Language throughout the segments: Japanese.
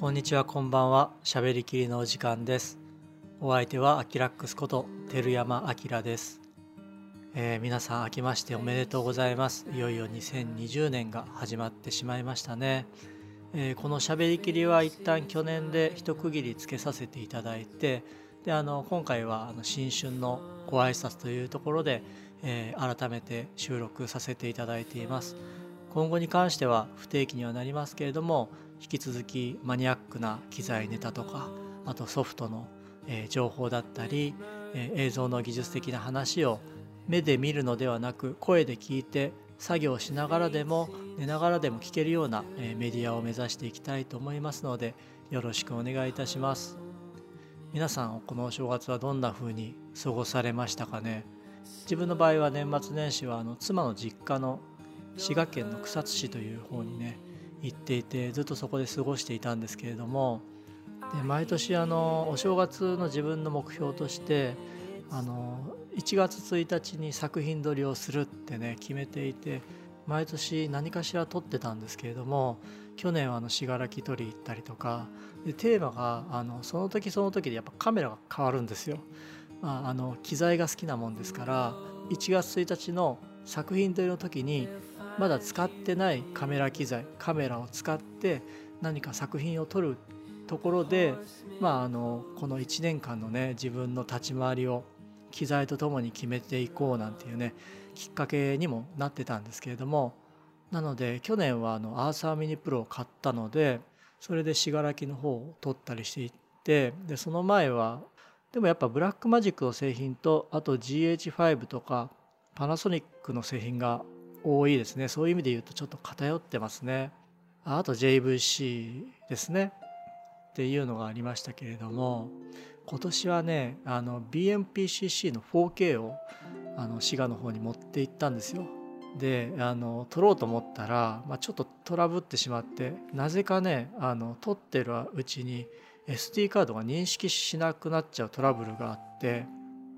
こんにちはこんばんは。しゃべりきりのお時間です。お相手はアキラックスこと照山明です、えー、皆さん明けましておめでとうございます。いよいよ2020年が始まってしまいましたね、えー、このしゃべりきりは一旦去年で一区切りつけさせていただいてであの今回はあの新春のご挨拶というところで、えー、改めて収録させていただいています。今後に関しては不定期にはなりますけれども引き続きマニアックな機材ネタとかあとソフトの、えー、情報だったり、えー、映像の技術的な話を目で見るのではなく声で聞いて作業しながらでも寝ながらでも聞けるような、えー、メディアを目指していきたいと思いますのでよろしくお願いいたします。皆さんこのお正月はどんな風に過ごされましたかね？自分の場合は年末年始はあの妻の実家の滋賀県の草津市という方にね行っていてずっとそこで過ごしていたんですけれどもで毎年あのお正月の自分の目標としてあの1月1日に作品撮りをするってね決めていて毎年何かしら撮ってたんですけれども去年はあの信楽撮り行ったりとかでテーマがあのその時その時でやっぱカメラが変わるんですよ。まあ、あの機材が好きなもんですから1月1日の作品撮りの時にまだ使ってないカメラ機材カメラを使って何か作品を撮るところで、まあ、あのこの1年間のね自分の立ち回りを機材とともに決めていこうなんていうねきっかけにもなってたんですけれどもなので去年はあのアーサーミニプロを買ったのでそれで信楽の方を撮ったりしていってでその前はでもやっぱブラックマジックの製品とあと GH5 とかパナソニックの製品が多いですね。そういう意味で言うとちょっと偏ってますね。あと JVC ですね。っていうのがありましたけれども今年はねあの BMPCC の 4K をあの滋賀の方に持って行ったんですよ。であの撮ろうと思ったら、まあ、ちょっとトラブってしまってなぜかねあの撮ってるうちに SD カードが認識しなくなっちゃうトラブルがあって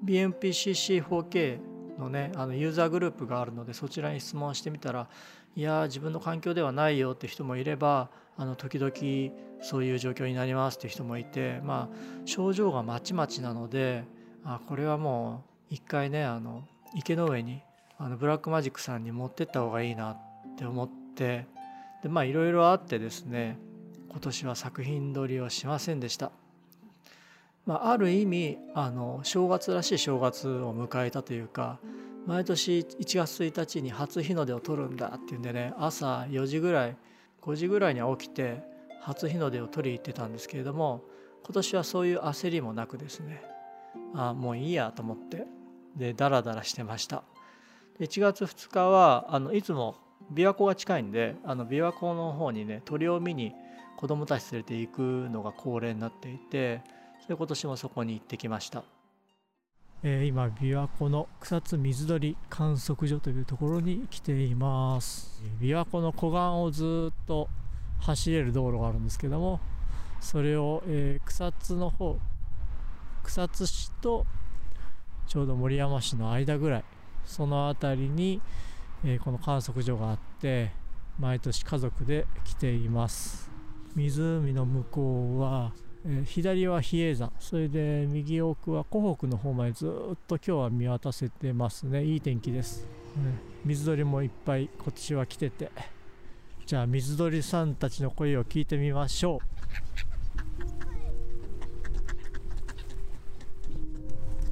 BMPCC4K のねあのユーザーグループがあるのでそちらに質問してみたらいや自分の環境ではないよって人もいればあの時々そういう状況になりますって人もいてまあ症状がまちまちなのであこれはもう一回ねあの池の上にあのブラックマジックさんに持ってった方がいいなって思ってでまあいろいろあってですね今年は作品撮りをしませんでした。まあ、ある意味あの正月らしい正月を迎えたというか毎年1月1日に初日の出を撮るんだっていうんでね朝4時ぐらい5時ぐらいには起きて初日の出を撮り行ってたんですけれども今年はそういう焦りもなくですねあもういいやと思ってでダラダラしてました。1月2日はあのいつも琵琶湖が近いんであの琵琶湖の方にね鳥を見に子供たち連れて行くのが恒例になっていてで今年もそこに行ってきました、えー、今琵琶湖の草津水鳥観測所というところに来ています。琵琶湖の湖岸をずっと走れる道路があるんですけどもそれを、えー、草津の方草津市とちょうど森山市の間ぐらいその辺りに、えー、この観測所があって毎年家族で来ています。湖の向こうはえー、左は比叡山それで右奥は湖北の方までずっと今日は見渡せてますね。いい天気です、ね、水鳥もいっぱいこっちは来てて。じゃあ水鳥さんたちの声を聞いてみましょう。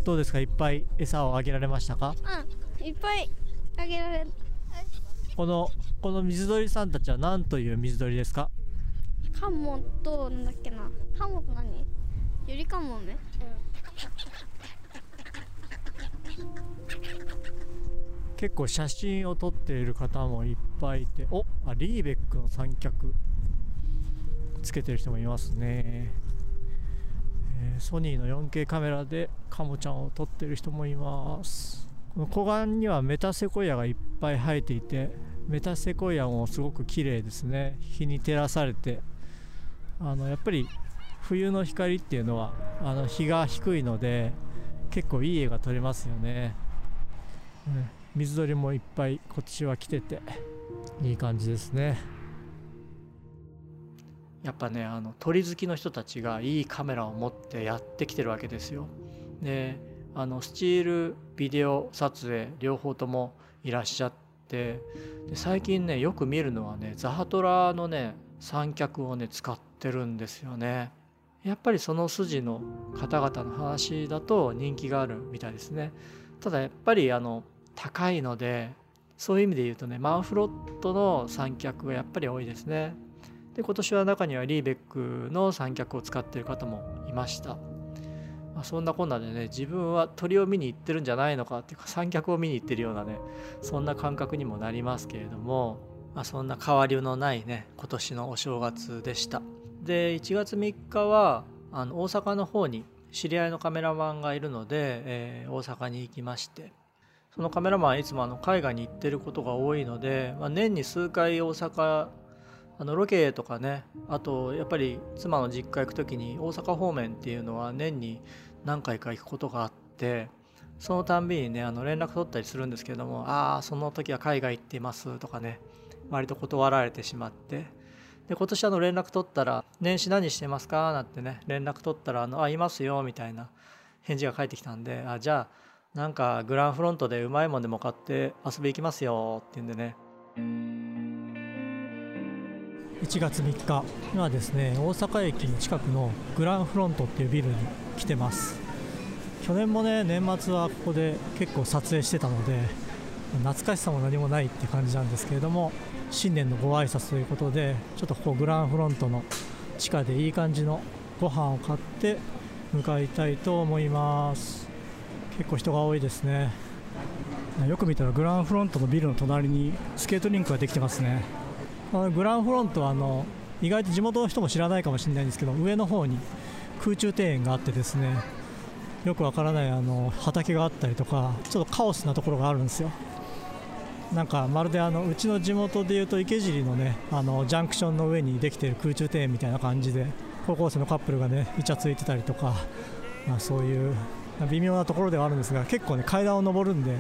どうですか？いっぱい餌をあげられましたか？うん。いっぱいあげられ。このこの水鳥さんたちは何という水鳥ですか？カモとなんだっけな。カモと何？ゆりかもめ、うん。結構写真を撮っている方もいっぱいいておあリーベックの三脚つけてる人もいますね、えー、ソニーの 4K カメラでカモちゃんを撮ってる人もいます。この湖岸にはメタセコイアがいっぱい生えていてメタセコイアもすごく綺麗ですね。日に照らされて。あのやっぱり冬の光っていうのはあの日が低いので結構いい絵が撮れますよね、うん、水鳥もいっぱいこっちは来てていい感じですね。やっぱねあの鳥好きの人たちがいいカメラを持ってやってきてるわけですよ。であのスチールビデオ撮影両方ともいらっしゃってで最近ねよく見るのはねザハトラのね三脚をね使ってるんですよね。やっぱりその筋の方々の話だと人気があるみたいですね。ただやっぱりあの高いのでそういう意味で言うとねマンフロットの三脚がやっぱり多いですね。で今年は中にはリーベックの三脚を使ってる方もいました。まあ、そんなこんなでね自分は鳥を見に行ってるんじゃないのかっていうか三脚を見に行ってるようなねそんな感覚にもなりますけれども、まあ、そんな変わりのないね今年のお正月でした。で1月3日はあの大阪の方に知り合いのカメラマンがいるので、えー、大阪に行きましてそのカメラマンはいつもあの海外に行ってることが多いので、まあ、年に数回大阪あのロケとかねあとやっぱり妻の実家行く時に大阪方面っていうのは年に何回か行くことがあってそのたんびにねあの連絡取ったりするんですけども「ああその時は海外行ってます」とかね割と断られてしまってで今年あの連絡取ったら「年始何してますか?」なんてね連絡取ったら「あのあいますよ」みたいな返事が返ってきたんで「あじゃあなんかグランフロントでうまいもんでも買って遊び行きますよ」って言うんでね1月3日にはですね大阪駅の近くのグランフロントっていうビルに来てます去年もね年末はここで結構撮影してたので懐かしさも何もないって感じなんですけれども新年のご挨拶ということでちょっとここグランフロントの地下でいい感じのご飯を買って向かいたいと思います。結構人が多いですね。よく見たらグランフロントのビルの隣にスケートリンクができてますね。あのグランフロントはあの意外と地元の人も知らないかもしれないんですけど上の方に空中庭園があってですねよくわからないあの畑があったりとかちょっとカオスなところがあるんですよ。なんかまるであのうちの地元でいうと池尻のねあのジャンクションの上にできている空中庭園みたいな感じで高校生のカップルがねイチャついてたりとか、まあ、そういう微妙なところではあるんですが結構ね階段を上るんで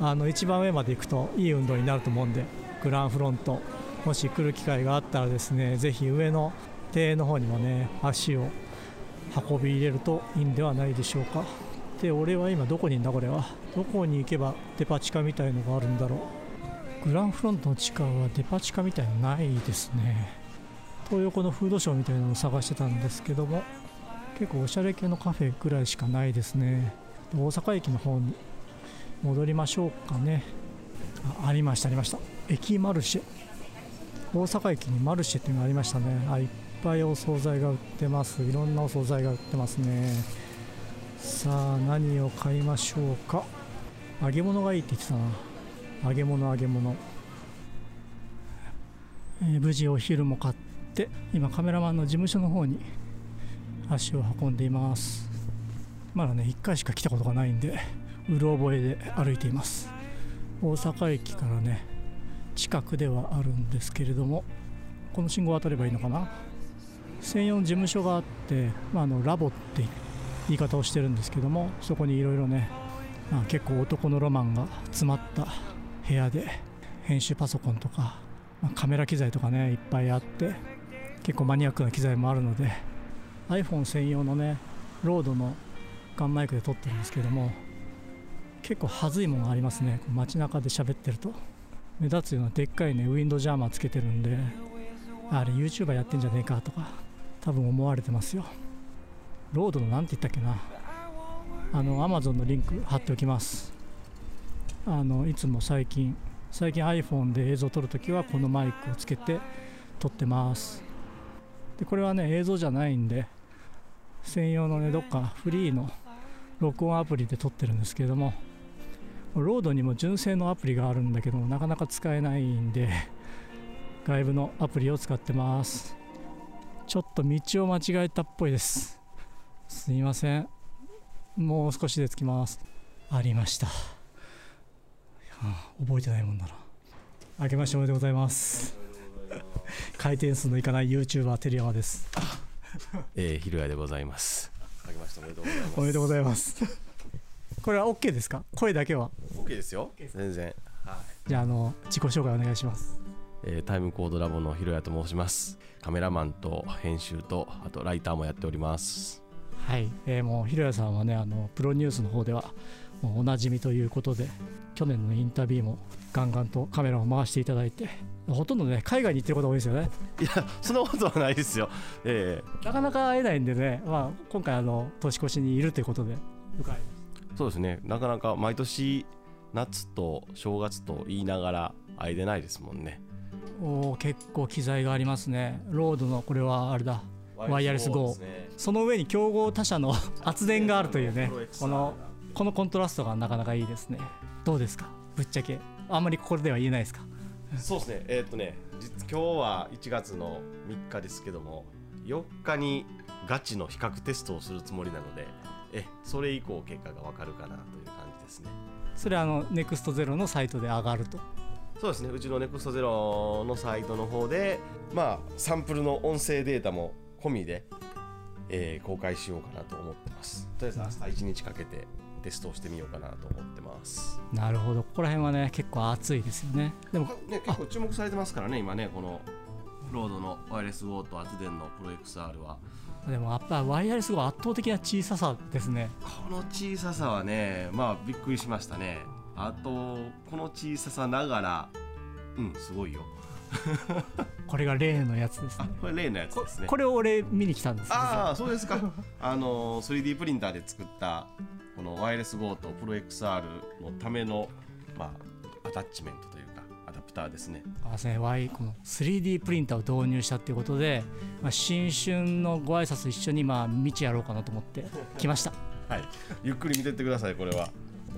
あの一番上まで行くといい運動になると思うんでグランフロントもし来る機会があったらですねぜひ上の庭園の方にもね足を運び入れるといいんではないでしょうか。で俺は今どこにいんだこれは。どこに行けばデパ地下みたいのがあるんだろう。グランフロントの地下はデパ地下みたいのないですね。東横のフードショーみたいなのを探してたんですけども結構おしゃれ系のカフェぐらいしかないですね。大阪駅の方に戻りましょうかね。あありましたありました。駅マルシェ。大阪駅にマルシェっていうのがありましたね。あいっぱいお惣菜が売ってます。いろんなお惣菜が売ってますね。さあ何を買いましょうか？揚げ物がいいって言ってたな。揚げ物揚げ物、えー、無事お昼も買って今カメラマンの事務所の方に足を運んでいます。まだね1回しか来たことがないんでうろ覚えで歩いています。大阪駅からね近くではあるんですけれどもこの信号を渡ればいいのかな？専用の事務所があって、まあ、あのラボって言言い方をしてるんですけどもそこにいろいろね、まあ、結構男のロマンが詰まった部屋で編集パソコンとか、まあ、カメラ機材とかねいっぱいあって結構マニアックな機材もあるので iPhone 専用のねロードのガンマイクで撮ってるんですけども結構はずいものがありますね。街中で喋ってると。目立つようなでっかいねウィンドジャーマーつけてるんであれ YouTuber やってんじゃねえかとか多分思われてますよ。ロードの何て言ったっけな。あの Amazon のリンク貼っておきます。あのいつも最近最近 iPhone で映像を撮るときはこのマイクをつけて撮ってます。でこれはね映像じゃないんで専用のねどっかフリーの録音アプリで撮ってるんですけれどもロードにも純正のアプリがあるんだけどなかなか使えないんで外部のアプリを使ってます。ちょっと道を間違えたっぽいです。すいません。もう少しで着きます。ありました、はあ、覚えてないもんだな。あけましておめでとうございます。回転数のいかない YouTuber テリヤマです。えー、ひろやでございます。あけましておめでとうございます。おめでとうございます。これは OK ですか？声だけは。OK ですよ。全然、はい、じゃああの自己紹介お願いします。えータイムコードラボのひろやと申します。カメラマンと編集とあとライターもやっておりますはい、えーもうひろやさんはねあのプロニュースの方ではもうおなじみということで去年のインタビューもガンガンとカメラを回していただいてほとんどね海外に行ってることが多いですよね。いやそんなことはないですよ。えなかなか会えないんでね、まあ、今回あの年越しにいるということでそうですね。なかなか毎年夏と正月と言いながら会えてないですもんね。おー結構機材がありますね。ロードのこれはあれだ。ワイヤレス GO その上に競合他社の 圧電があるというねこのこのコントラストがなかなかいいですね。どうですか？ぶっちゃけ。あんまりこれでは言えないですか？そうですね。えーっとね実今日は1月の3日ですけども4日にガチの比較テストをするつもりなのでえそれ以降結果がわかるかなという感じですね。それはあのネクストゼロのサイトで上がると。そうですね。うちのネクストゼロのサイトの方でまあサンプルの音声データも込みで、えー公開しようかなと思ってます。とりあえず明日1日かけてテストをしてみようかなと思ってます。なるほど。ここら辺はね結構熱いですよね。でもね、結構注目されてますからね今ねこのロードのワイヤレスウォーと圧電のプロ XR は。でもやっぱワイヤレスが圧倒的な小ささですね。この小ささはねまあびっくりしましたね。あとこの小ささながらうんすごいよこれが例のやつですあねこれ例のやつですね。これを俺見に来たんです。ああそうですか。あの 3D プリンターで作ったこのワイヤレス GO とプロ XR のためのまあアタッチメントというかアダプターですね。あですね。Y この 3D プリンターを導入したっていうことで、まあ、新春のご挨拶一緒にまあ道やろうかなと思って 来ました。はい。ゆっくり見てってくださいこれは。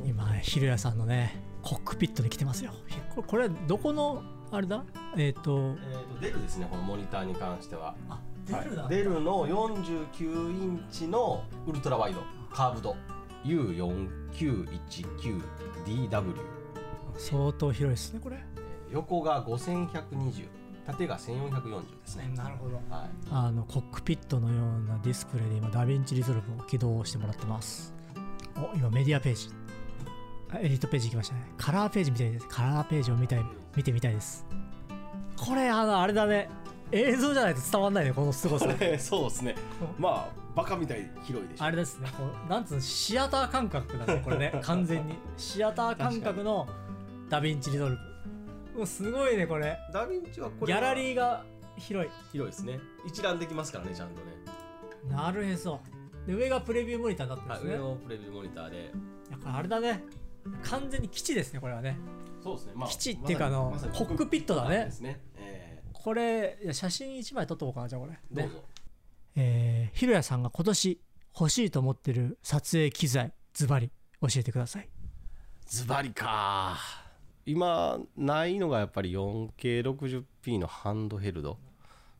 今ねひろやさんのねコックピットで来てますよ。これこれどこのあれだ？えっ、とえー、とデルですねこのモニターに関しては。あはい。デルの49インチのウルトラワイドカーブド U4919DW 相当広いですねこれ。横が5120縦が1440ですね、なるほど。はい、あのコックピットのようなディスプレイで今 DaVinci Resolve を起動してもらってます。お今メディアページ。あエディットページ行きましたね。カラーページみたいです。カラーページを見たい見てみたいです。これあのあれだね。映像じゃないと伝わんないねこの凄さ。そうですね。まあバカみたい広いでしょ。あれですねこうなんつうのシアター感覚だねこれね。完全に。シアター感覚のダヴィンチリゾルブ。もうすごいねこれ。ダヴィンチはこギャラリーが広い。広いですね。一覧できますからねちゃんとね。なるへそ。で上がプレビューモニターになってるんはいですね。上のプレビューモニターで。やっぱあれだね。完全に基地ですねこれはねそうですね。まあ基地っていうかあのまさにコックピットだね。ね。えこれ写真1枚撮っとこうかなじゃあこれどうぞ。えー、ひろやさんが今年欲しいと思ってる撮影機材ズバリ教えてください。ズバリか。今ないのがやっぱり 4K60p のハンドヘルド。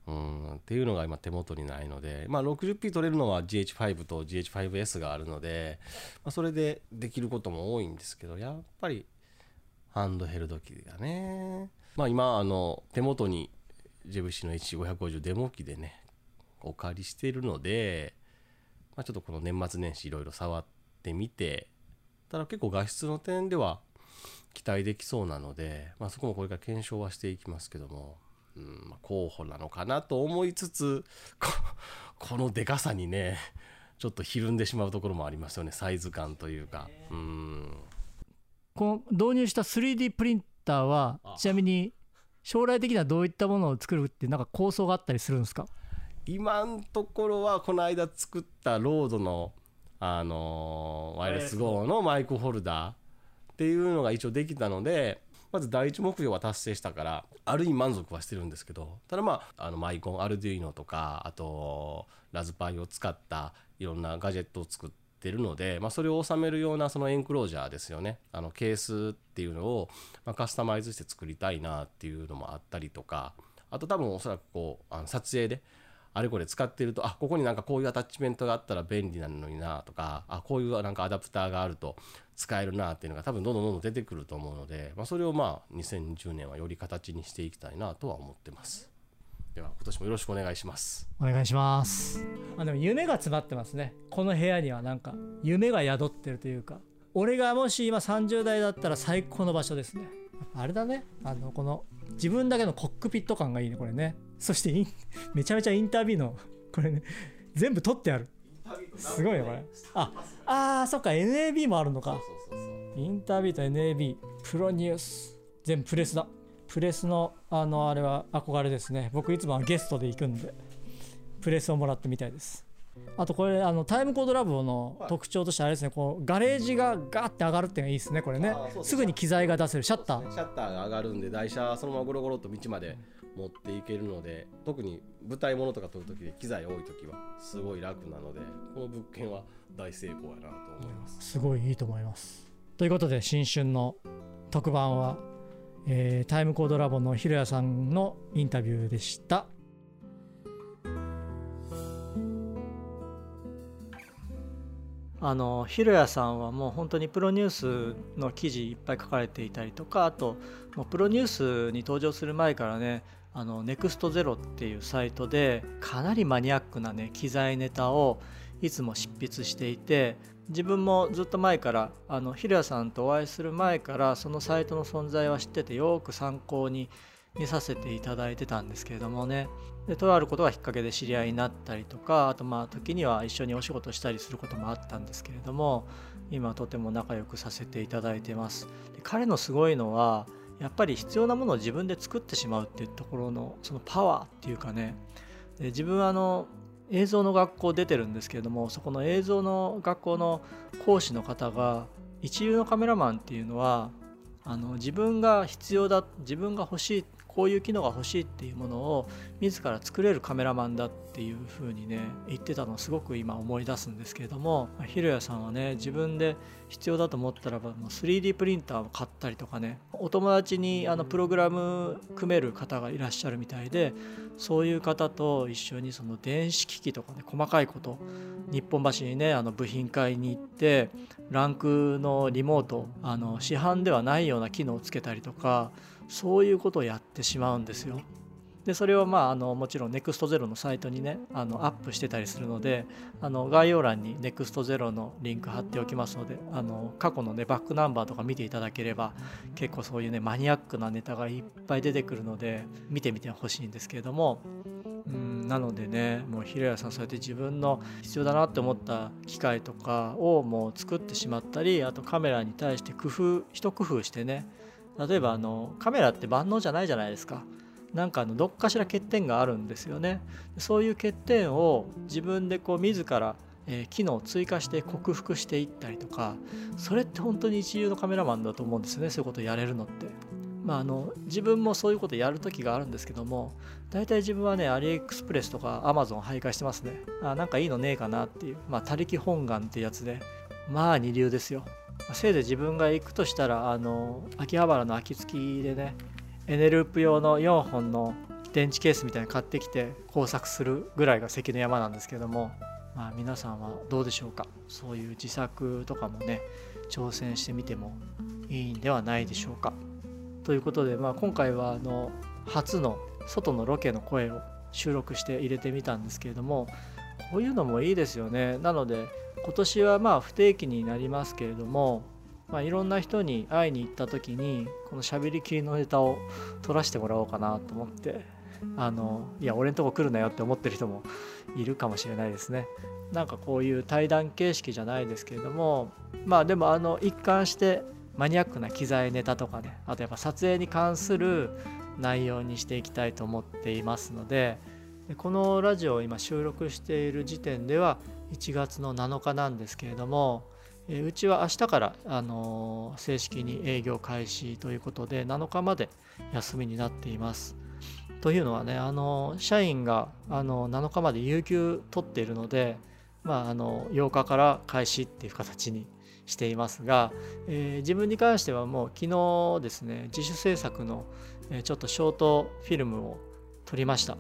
うんっていうのが今手元にないので、まあ、60p 撮れるのは GH5 と GH5S があるので、まあ、それでできることも多いんですけどやっぱりハンドヘルド機がね、まあ、今あの手元にジェブシの H550 デモ機でねお借りしているので、まあ、ちょっとこの年末年始いろいろ触ってみてただ結構画質の点では期待できそうなので、まあ、そこもこれから検証はしていきますけども、うんまあ、候補なのかなと思いつつここのでかさにねちょっとひるんでしまうところもありますよね。サイズ感というか。うん。この導入した 3D プリンターはあ。ちなみに将来的にはどういったものを作るってなんか構想があったりするんですか？今のところはこの間作ったロードの、あのーワイヤレス GO のマイクホルダーっていうのが一応できたのでまず第一目標は達成したからある意味満足はしてるんですけどただまああのマイコンアルデュイノとかあとラズパイを使ったいろんなガジェットを作っててるので、まあ、それを収めるようなそのエンクロージャーですよね。あのケースっていうのを、ま、カスタマイズして作りたいなっていうのもあったりとかあと多分おそらくこうあの撮影であれこれ使ってるとあここになんかこういうアタッチメントがあったら便利なのになとかあこういうなんかアダプターがあると使えるなっていうのが多分どんどんどんどん出てくると思うので、まあ、それをまあ2020年はより形にしていきたいなとは思ってます。では今年もよろしくお願いします。お願いします。あでも夢が詰まってますね。この部屋にはなんか夢が宿ってるというか。俺がもし今30代だったら最高の場所ですね。あれだね。あのこの自分だけのコックピット感がいいねこれね。そしてイン めちゃめちゃインタビューのこれね全部撮ってある。すごいねこれ。ああーそっか。NAB もあるのか。インタビューと NAB プロニュース。全部プレスだプレスのあのあれは憧れですね。僕いつもはゲストで行くんでプレスをもらってみたいです。あとこれあのタイムコードラボの特徴としてあれですね。こうガレージがガーって上がるっていうのがいいですねこれね。す。ぐに機材が出せる。シャッター。シャッターが上がるんで台車そのままゴロゴロっと道まで持っていけるので特に舞台物とか撮る時で機材多い時はすごい楽なのでこの物件は大成功やなと思います。すごいいいと思います。ということで新春の特番は、えータイムコードラボのひろやさんのインタビューでした。あのひろやさんはもう本当にプロニュースの記事いっぱい書かれていたりとかあともうプロニュースに登場する前からねあのネクストゼロっていうサイトでかなりマニアックなね機材ネタをいつも執筆していて自分もずっと前からあのひろやさんとお会いする前からそのサイトの存在は知っててよく参考に見させていただいてたんですけれどもね。でとあることがきっかけで知り合いになったりとかあとまあ時には一緒にお仕事したりすることもあったんですけれども今とても仲良くさせていただいてます。で彼のすごいのはやっぱり必要なものを自分で作ってしまうっていうところのそのパワーっていうかね。で自分はあの映像の学校出てるんですけれどもそこの映像の学校の講師の方が一流のカメラマンっていうのはあの自分が必要だ自分が欲しいこういう機能が欲しいっていうものを自ら作れるカメラマンだっていうふうにね言ってたのをすごく今思い出すんですけれどもひろやさんはね自分で必要だと思ったらば 3D プリンターを買ったりとかねお友達にあのプログラム組める方がいらっしゃるみたいでそういう方と一緒にその電子機器とかね細かいこと日本橋にねあの部品買いに行ってランクのリモートあの市販ではないような機能をつけたりとかそういうことをやってしまうんですよ。でそれをまああのもちろん NEXT0 のサイトにねあのアップしてたりするのであの概要欄に NEXT0 のリンク貼っておきますのであの過去のねバックナンバーとか見ていただければ結構そういうねマニアックなネタがいっぱい出てくるので見てみてほしいんですけれどもうんなのでねもう平谷さんそうやって自分の必要だなって思った機械とかをもう作ってしまったりあとカメラに対して工夫一工夫してね例えばあのカメラって万能じゃないじゃないですか。なんかあのどっかしら欠点があるんですよね。そういう欠点を自分でこう自ら、え機能を追加して克服していったりとかそれって本当に一流のカメラマンだと思うんですよね。そういうことやれるのって。まあ、あの自分もそういうことやる時があるんですけども大体自分はねアリエクスプレスとかアマゾン徘徊してますね。あなんかいいのねえかなっていう。まあ他力本願ってやつで。まあ二流ですよ。せいぜい自分が行くとしたらあの秋葉原の秋月でねエネループ用の4本の電池ケースみたいに買ってきて工作するぐらいが関の山なんですけどもまあ皆さんはどうでしょうか？そういう自作とかもね挑戦してみてもいいんではないでしょうか？ということで、まあ、今回はあの初の外のロケの声を収録して入れてみたんですけれどもこういうのもいいですよね。なので今年はまあ不定期になりますけれども、まあ、いろんな人に会いに行った時にこのしゃべりきりのネタを撮らせてもらおうかなと思ってあのいや俺んとこ来るなよって思ってる人もいるかもしれないですね。なんかこういう対談形式じゃないですけれどもまあでもあの一貫してマニアックな機材ネタとかねあとやっぱ撮影に関する内容にしていきたいと思っていますのででこのラジオを今収録している時点では1月の7日なんですけれどもえうちは明日から、あの正式に営業開始ということで7日まで休みになっています。というのはね、あの社員が、あの7日まで有給取っているので、まあ、あの8日から開始っていう形にしていますが、えー自分に関してはもう昨日ですね自主制作の、えちょっとショートフィルムを撮りました。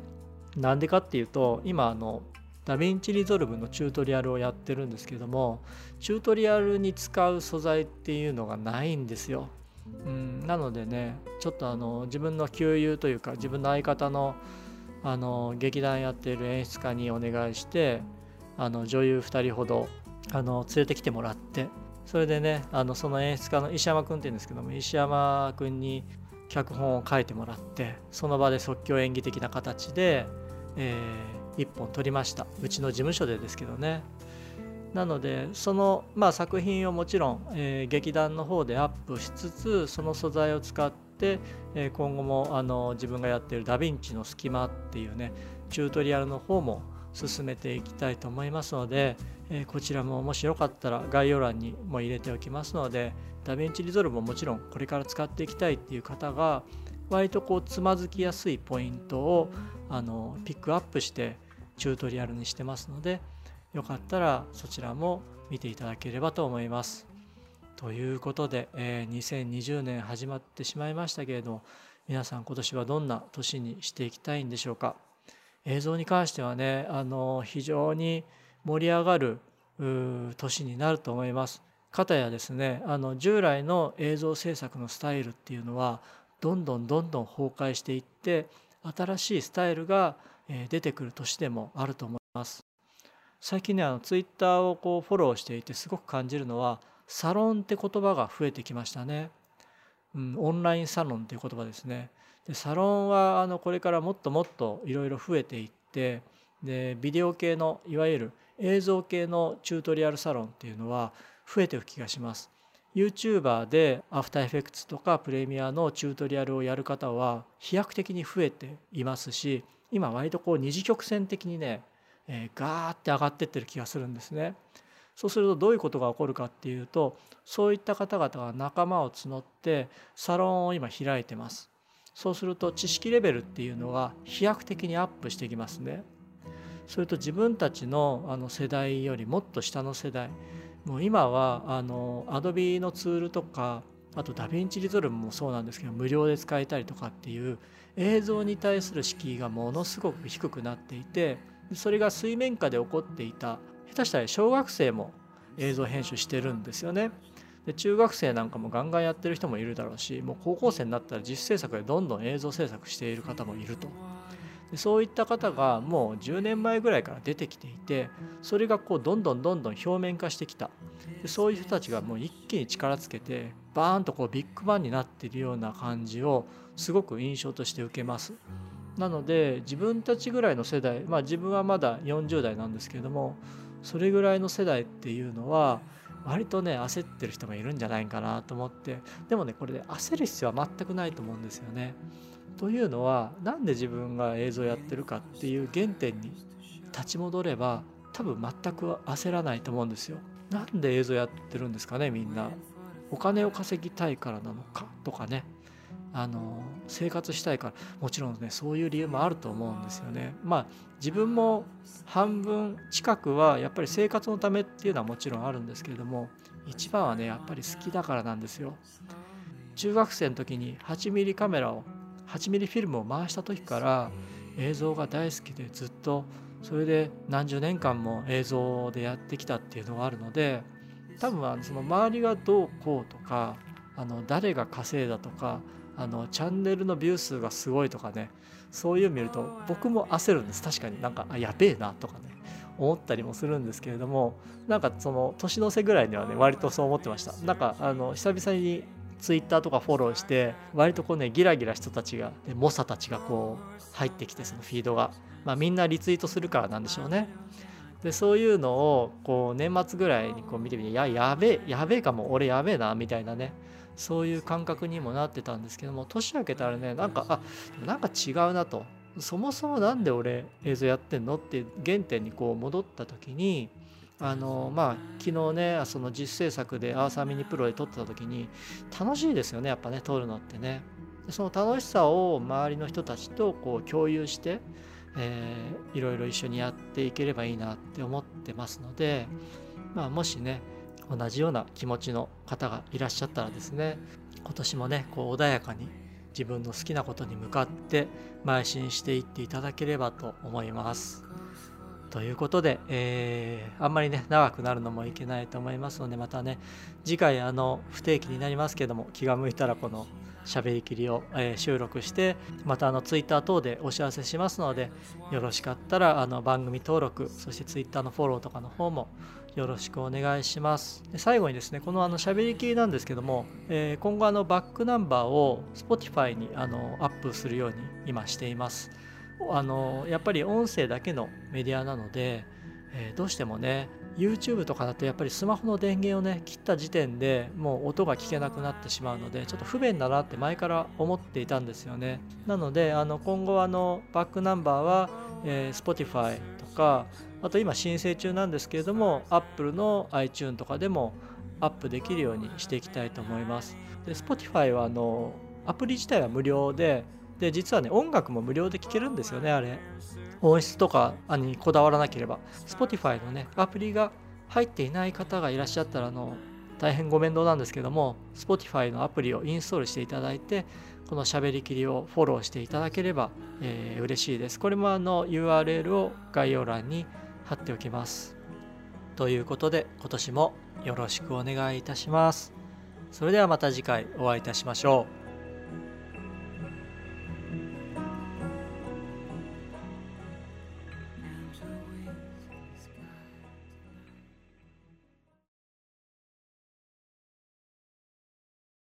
なんでかっていうと今あの DaVinci Resolve のチュートリアルをやってるんですけどもチュートリアルに使う素材っていうのがないんですよ。うん、なのでねちょっとあの自分の旧友というか自分の相方のあの劇団やっている演出家にお願いしてあの女優2人ほどあの連れてきてもらってそれでねあのその演出家の石山君っていうんですけども石山君に脚本を書いてもらってその場で即興演技的な形で、えー、一本撮りました。うちの事務所でですけどね。なのでその、まあ、作品をもちろん、えー、劇団の方でアップしつつその素材を使って、えー、今後もあの自分がやっているダ・ヴィンチの隙間っていうねチュートリアルの方も進めていきたいと思いますので、えー、こちらももしよかったら概要欄にも入れておきますのでDaVinci Resolve ももちろんこれから使っていきたいっていう方が割とこうつまずきやすいポイントをあのピックアップしてチュートリアルにしてますのでよかったらそちらも見ていただければと思います。ということで、えー、2020年始まってしまいましたけれども皆さん今年はどんな年にしていきたいんでしょうか映像に関してはねあの非常に盛り上がる年になると思います。かたやですねあの従来の映像制作のスタイルっていうのはどんどんどんどん崩壊していって新しいスタイルが出てくる年でもあると思います。最近ねあのツイッターをこうフォローしていてすごく感じるのはサロンって言葉が増えてきましたね。うん、オンラインサロンっていう言葉ですね。でサロンはあのこれからもっともっといろいろ増えていってでビデオ系のいわゆる映像系のチュートリアルサロンっていうのは増えていく気がします。YouTuber でアフターエフェクツとかプレミアのチュートリアルをやる方は飛躍的に増えていますし今割とこう二次曲線的にね、えー、ガーって上がってってる気がするんですね。そうするとどういうことが起こるかっていうとそういった方々が仲間を募ってサロンを今開いてます。そうすると知識レベルっていうのが飛躍的にアップしてきますね。それと自分たちのあの世代よりもっと下の世代もう今はあのアドビのツールとかあとダヴィンチリゾルブもそうなんですけど無料で使えたりとかっていう映像に対する敷居がものすごく低くなっていてそれが水面下で起こっていた下手したら小学生も映像編集してるんですよね。で中学生なんかもガンガンやってる人もいるだろうしもう高校生になったら自主制作でどんどん映像制作している方もいるとでそういった方がもう10年前ぐらいから出てきていてそれがこうどんどんどんどん表面化してきたでそういう人たちがもう一気に力つけてバーンとこうビッグバンになっているような感じをすごく印象として受けます。なので自分たちぐらいの世代まあ自分はまだ40代なんですけれどもそれぐらいの世代っていうのは割とね焦ってる人がいるんじゃないかなと思ってでもねこれで、ね、焦る必要は全くないと思うんですよね。というのは何で自分が映像やってるかっていう原点に立ち戻れば多分全く焦らないと思うんですよ。なんで映像やってるんですかねみんな。お金を稼ぎたいからなのかとかねあの生活したいからもちろんねそういう理由もあると思うんですよね。まあ自分も半分近くはやっぱり生活のためっていうのはもちろんあるんですけれども一番はねやっぱり好きだからなんですよ。中学生の時に8ミリカメラを8ミリフィルムを回した時から映像が大好きでずっとそれで何十年間も映像でやってきたっていうのがあるので多分その周りがどうこうとかあの誰が稼いだとかあのチャンネルのビュー数がすごいとかねそういうの見ると僕も焦るんです。確かに。なんかあやべえなとかね思ったりもするんですけれどもなんかその年の瀬ぐらいにはね割とそう思ってました。なんかあの久々にツイッターとかフォローして割とこうねギラギラ人たちが猛者たちがこう入ってきてそのフィードが、まあ、みんなリツイートするからなんでしょうねでそういうのをこう年末ぐらいにこう見てみていややべえやべえかも俺やべえなみたいなねそういう感覚にもなってたんですけども年明けたらねなんかあなんか違うなと。そもそも何で俺映像やってんのって原点にこう戻った時にあのまあ昨日ねその実制作でアーサーミニプロで撮ってた時に楽しいですよねやっぱね撮るのってね。でその楽しさを周りの人たちとこう共有して、えー、いろいろ一緒にやっていければいいなって思ってますので、まあ、もしね同じような気持ちの方がいらっしゃったらですね今年もねこう穏やかに自分の好きなことに向かって邁進していっていただければと思います。ということで、えー、あんまりね長くなるのもいけないと思いますのでまたね次回あの不定期になりますけども気が向いたらこの喋りきりを、えー収録してまたあのツイッター等でお知らせしますのでよろしかったらあの番組登録そしてツイッターのフォローとかの方もよろしくお願いします。で最後にですねこのあの喋りきりなんですけども、えー今後あのバックナンバーを Spotify にあのアップするように今しています。あのやっぱり音声だけのメディアなので、えーどうしてもね YouTube とかだとやっぱりスマホの電源をね切った時点でもう音が聞けなくなってしまうのでちょっと不便だなって前から思っていたんですよね。なのであの今後あのバックナンバーは、えー Spotify とかあと今申請中なんですけれども Apple の iTune とかでもアップできるようにしていきたいと思います。で Spotify はあのアプリ自体は無料でで実はね音楽も無料で聴けるんですよねあれ。音質とかにこだわらなければ。Spotify のねアプリが入っていない方がいらっしゃったらあの大変ご面倒なんですけども Spotify のアプリをインストールしていただいてこの喋りきりをフォローしていただければ、えー嬉しいです。これもあの URL を概要欄に貼っておきます。ということで今年もよろしくお願いいたします。それではまた次回お会いいたしましょう。